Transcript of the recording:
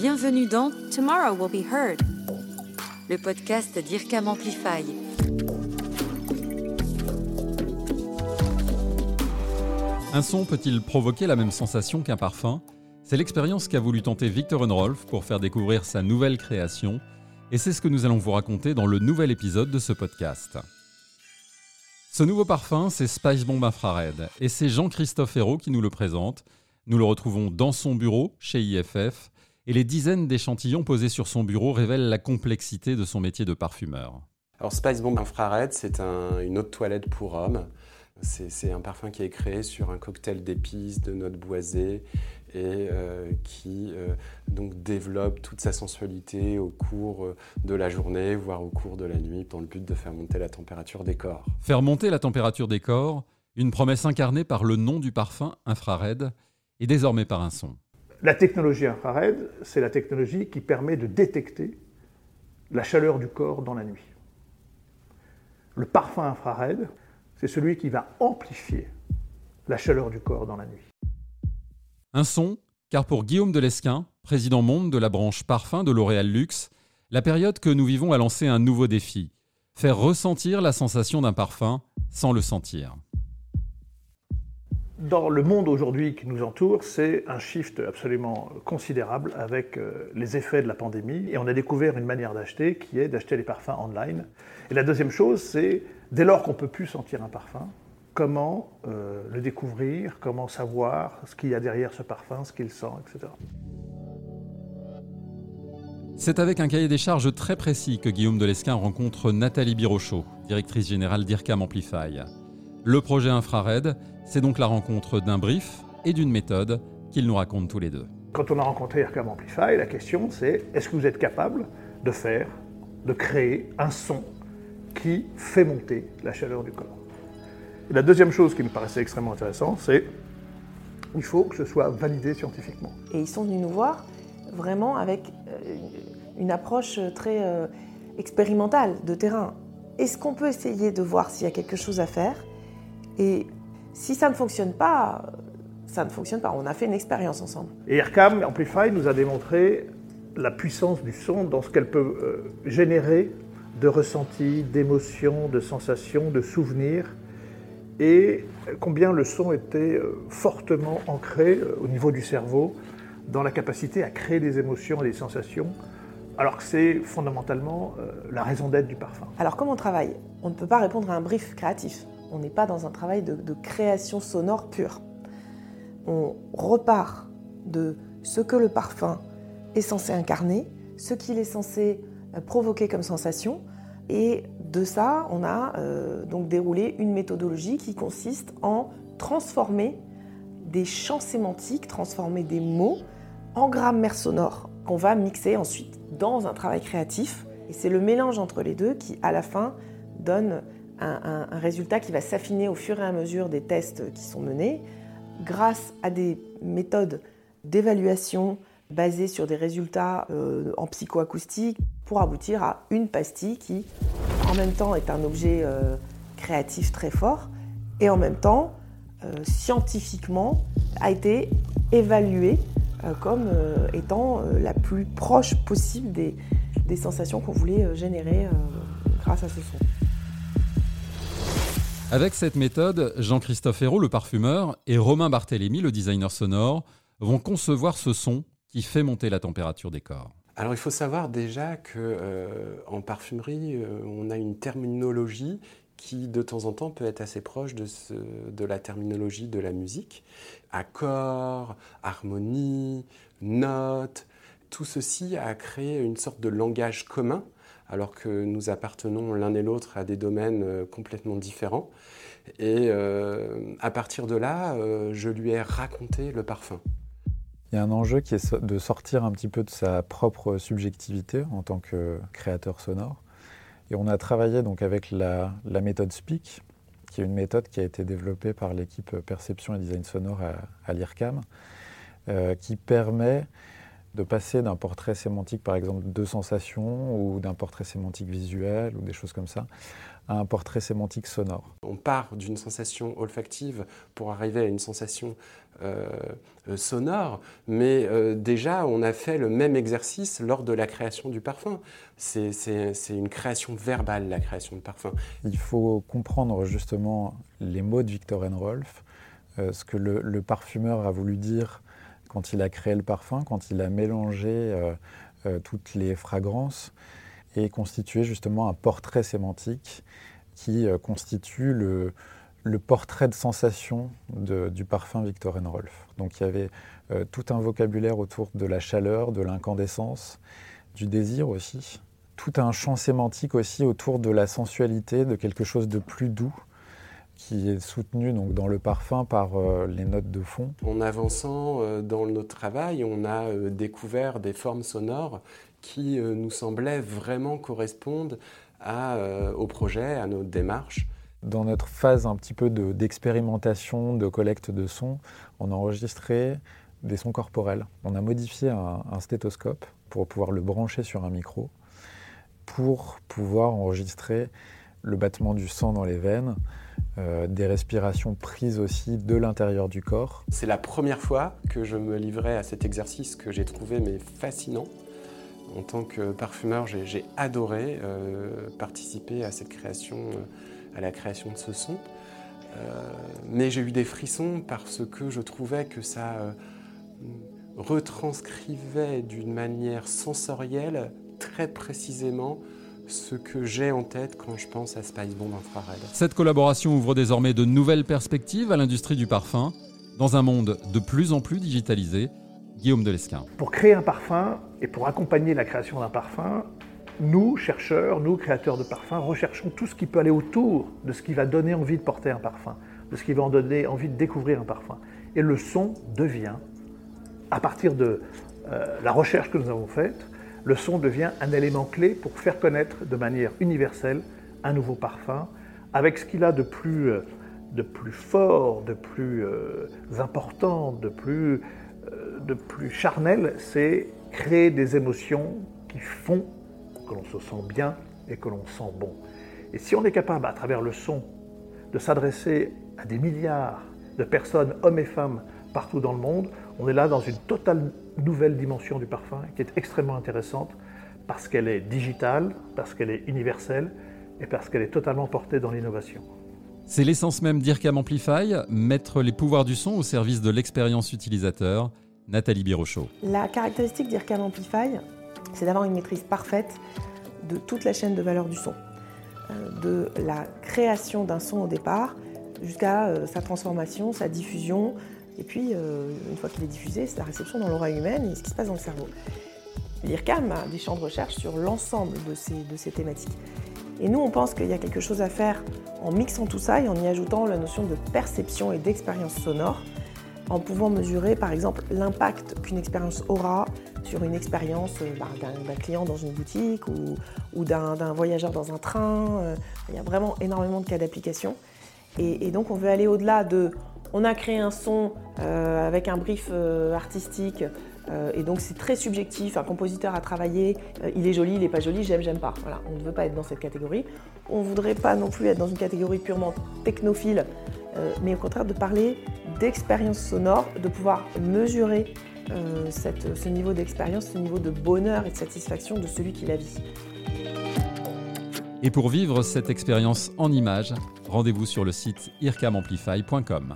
Bienvenue dans Tomorrow Will Be Heard, le podcast d'IRCAM Amplify. Un son peut-il provoquer la même sensation qu'un parfum? C'est l'expérience qu'a voulu tenter Victor Unrolf pour faire découvrir sa nouvelle création, et c'est ce que nous allons vous raconter dans le nouvel épisode de ce podcast. Ce nouveau parfum, c'est Spice Bomb Infrared, et c'est Jean-Christophe Hérault qui nous le présente. Nous le retrouvons dans son bureau, chez IFF, et les dizaines d'échantillons posés sur son bureau révèlent la complexité de son métier de parfumeur. Alors Spice Bomb Infrared, c'est une eau de toilette pour hommes. C'est un parfum qui est créé sur un cocktail d'épices, de notes boisées et euh, qui euh, donc développe toute sa sensualité au cours euh, de la journée, voire au cours de la nuit, dans le but de faire monter la température des corps. Faire monter la température des corps, une promesse incarnée par le nom du parfum infrared et désormais par un son. La technologie infrared, c'est la technologie qui permet de détecter la chaleur du corps dans la nuit. Le parfum infrared, c'est celui qui va amplifier la chaleur du corps dans la nuit. Un son, car pour Guillaume Delesquin, président monde de la branche parfum de L'Oréal Luxe, la période que nous vivons a lancé un nouveau défi faire ressentir la sensation d'un parfum sans le sentir. Dans le monde aujourd'hui qui nous entoure, c'est un shift absolument considérable avec euh, les effets de la pandémie. Et on a découvert une manière d'acheter qui est d'acheter les parfums online. Et la deuxième chose, c'est dès lors qu'on ne peut plus sentir un parfum, comment euh, le découvrir, comment savoir ce qu'il y a derrière ce parfum, ce qu'il sent, etc. C'est avec un cahier des charges très précis que Guillaume Delesquin rencontre Nathalie Birochot, directrice générale d'IRCAM Amplify. Le projet Infrared, c'est donc la rencontre d'un brief et d'une méthode qu'ils nous racontent tous les deux. Quand on a rencontré IRCAM Amplify, la question c'est est-ce que vous êtes capable de faire, de créer un son qui fait monter la chaleur du corps? Et la deuxième chose qui me paraissait extrêmement intéressante, c'est il faut que ce soit validé scientifiquement. Et ils sont venus nous voir vraiment avec euh, une approche très euh, expérimentale de terrain. Est-ce qu'on peut essayer de voir s'il y a quelque chose à faire? Et si ça ne fonctionne pas, ça ne fonctionne pas. On a fait une expérience ensemble. Et Aircam Amplify nous a démontré la puissance du son dans ce qu'elle peut euh, générer de ressentis, d'émotions, de sensations, de souvenirs, et combien le son était euh, fortement ancré euh, au niveau du cerveau dans la capacité à créer des émotions et des sensations, alors que c'est fondamentalement la raison d'être du parfum. Alors comment on travaille On ne peut pas répondre à un brief créatif. On n'est pas dans un travail de, création sonore pure. On repart de ce que le parfum est censé incarner, ce qu'il est censé provoquer comme sensation, et de ça, on a euh, donc déroulé une méthodologie qui consiste en transformer des champs sémantiques, transformer des mots en grammaire sonore qu'on va mixer ensuite dans un travail créatif. Et c'est le mélange entre les deux qui, à la fin, donne un, résultat qui va s'affiner au fur et à mesure des tests qui sont menés grâce à des méthodes d'évaluation basées sur des résultats euh, en psychoacoustique pour aboutir à une pastille qui, en même temps, est un objet euh, créatif très fort et en même temps, euh, scientifiquement, a été évaluée comme étant la plus proche possible des sensations qu'on voulait générer grâce à ce son. Avec cette méthode, Jean-Christophe Hérault, le parfumeur, et Romain Barthélémy, le designer sonore, vont concevoir ce son qui fait monter la température des corps alors il faut savoir déjà qu'en euh, parfumerie, euh, on a une terminologie qui de temps en temps peut être assez proche de, de la terminologie de la musique. Accord, harmonie, notes, tout ceci a créé une sorte de langage commun alors que nous appartenons l'un et l'autre à des domaines euh, complètement différents. Et à partir de là, je lui ai raconté le parfum. Il y a un enjeu qui est de sortir un petit peu de sa propre subjectivité en tant que créateur sonore. Et on a travaillé donc avec la, méthode Speak, qui est une méthode qui a été développée par l'équipe perception et design sonore à, l'IRCAM, euh, qui permet de passer d'un portrait sémantique, par exemple, de sensation ou d'un portrait sémantique visuel ou des choses comme ça, à un portrait sémantique sonore. On part d'une sensation olfactive pour arriver à une sensation euh, euh, sonore, mais euh, déjà on a fait le même exercice lors de la création du parfum. C'est une création verbale, la création de parfum. Il faut comprendre justement les mots de Victor Rolf, ce que le, parfumeur a voulu dire quand il a créé le parfum, quand il a mélangé toutes les fragrances et constitué justement un portrait sémantique qui constitue le, portrait de sensation du parfum Victor Rolf. Donc il y avait euh, tout un vocabulaire autour de la chaleur, de l'incandescence, du désir aussi, tout un champ sémantique aussi autour de la sensualité, de quelque chose de plus doux qui est soutenu donc dans le parfum par euh, les notes de fond. En avançant euh, dans notre travail, on a découvert des formes sonores qui nous semblaient vraiment correspondre au projet, à notre démarche. Dans notre phase un petit peu d'expérimentation, de, collecte de sons, on a enregistré des sons corporels. On a modifié un, stéthoscope pour pouvoir le brancher sur un micro, pour pouvoir enregistrer le battement du sang dans les veines, euh, des respirations prises aussi de l'intérieur du corps. C'est la première fois que je me livrais à cet exercice que j'ai trouvé mais fascinant. En tant que parfumeur, j'ai adoré euh, participer à cette création. Euh, à la création de ce son. Mais j'ai eu des frissons parce que je trouvais que ça retranscrivait d'une manière sensorielle très précisément ce que j'ai en tête quand je pense à Spice Bomb Infrared. Cette collaboration ouvre désormais de nouvelles perspectives à l'industrie du parfum dans un monde de plus en plus digitalisé. Guillaume Delesquin. Pour créer un parfum et pour accompagner la création d'un parfum, nous, chercheurs, nous, créateurs de parfums, recherchons tout ce qui peut aller autour de ce qui va donner envie de porter un parfum, de ce qui va en donner envie de découvrir un parfum. Et le son devient, à partir de euh, la recherche que nous avons faite, le son devient un élément clé pour faire connaître de manière universelle un nouveau parfum, avec ce qu'il a de plus, euh, de plus fort, de plus euh, important, de plus, de plus charnel, c'est créer des émotions qui font que l'on se sent bien et que l'on sent bon. Et si on est capable, à travers le son, de s'adresser à des milliards de personnes, hommes et femmes, partout dans le monde, on est là dans une totale nouvelle dimension du parfum qui est extrêmement intéressante parce qu'elle est digitale, parce qu'elle est universelle et parce qu'elle est totalement portée dans l'innovation. C'est l'essence même d'IRCAM Amplify, mettre les pouvoirs du son au service de l'expérience utilisateur. Nathalie Birochot. La caractéristique d'IRCAM Amplify, c'est d'avoir une maîtrise parfaite de toute la chaîne de valeur du son, euh, de la création d'un son au départ jusqu'à euh, sa transformation, sa diffusion, et puis euh, une fois qu'il est diffusé, c'est la réception dans l'oreille humaine et ce qui se passe dans le cerveau. L'IRCAM a des champs de recherche sur l'ensemble de ces, de ces thématiques. Et nous, on pense qu'il y a quelque chose à faire en mixant tout ça et en y ajoutant la notion de perception et d'expérience sonore en pouvant mesurer par exemple l'impact qu'une expérience aura sur une expérience euh, bah, d'un client dans une boutique ou, d'un voyageur dans un train. Euh, il y a vraiment énormément de cas d'application. Et, donc on veut aller au-delà de on a créé un son euh, avec un brief artistique et donc c'est très subjectif, un compositeur a travaillé, il est joli, il n'est pas joli, j'aime, j'aime pas. Voilà, on ne veut pas être dans cette catégorie. On ne voudrait pas non plus être dans une catégorie purement technophile euh, mais au contraire de parler d'expérience sonore, de pouvoir mesurer euh, ce niveau d'expérience, ce niveau de bonheur et de satisfaction de celui qui la vit. Et pour vivre cette expérience en images, rendez-vous sur le site ircamamplify.com.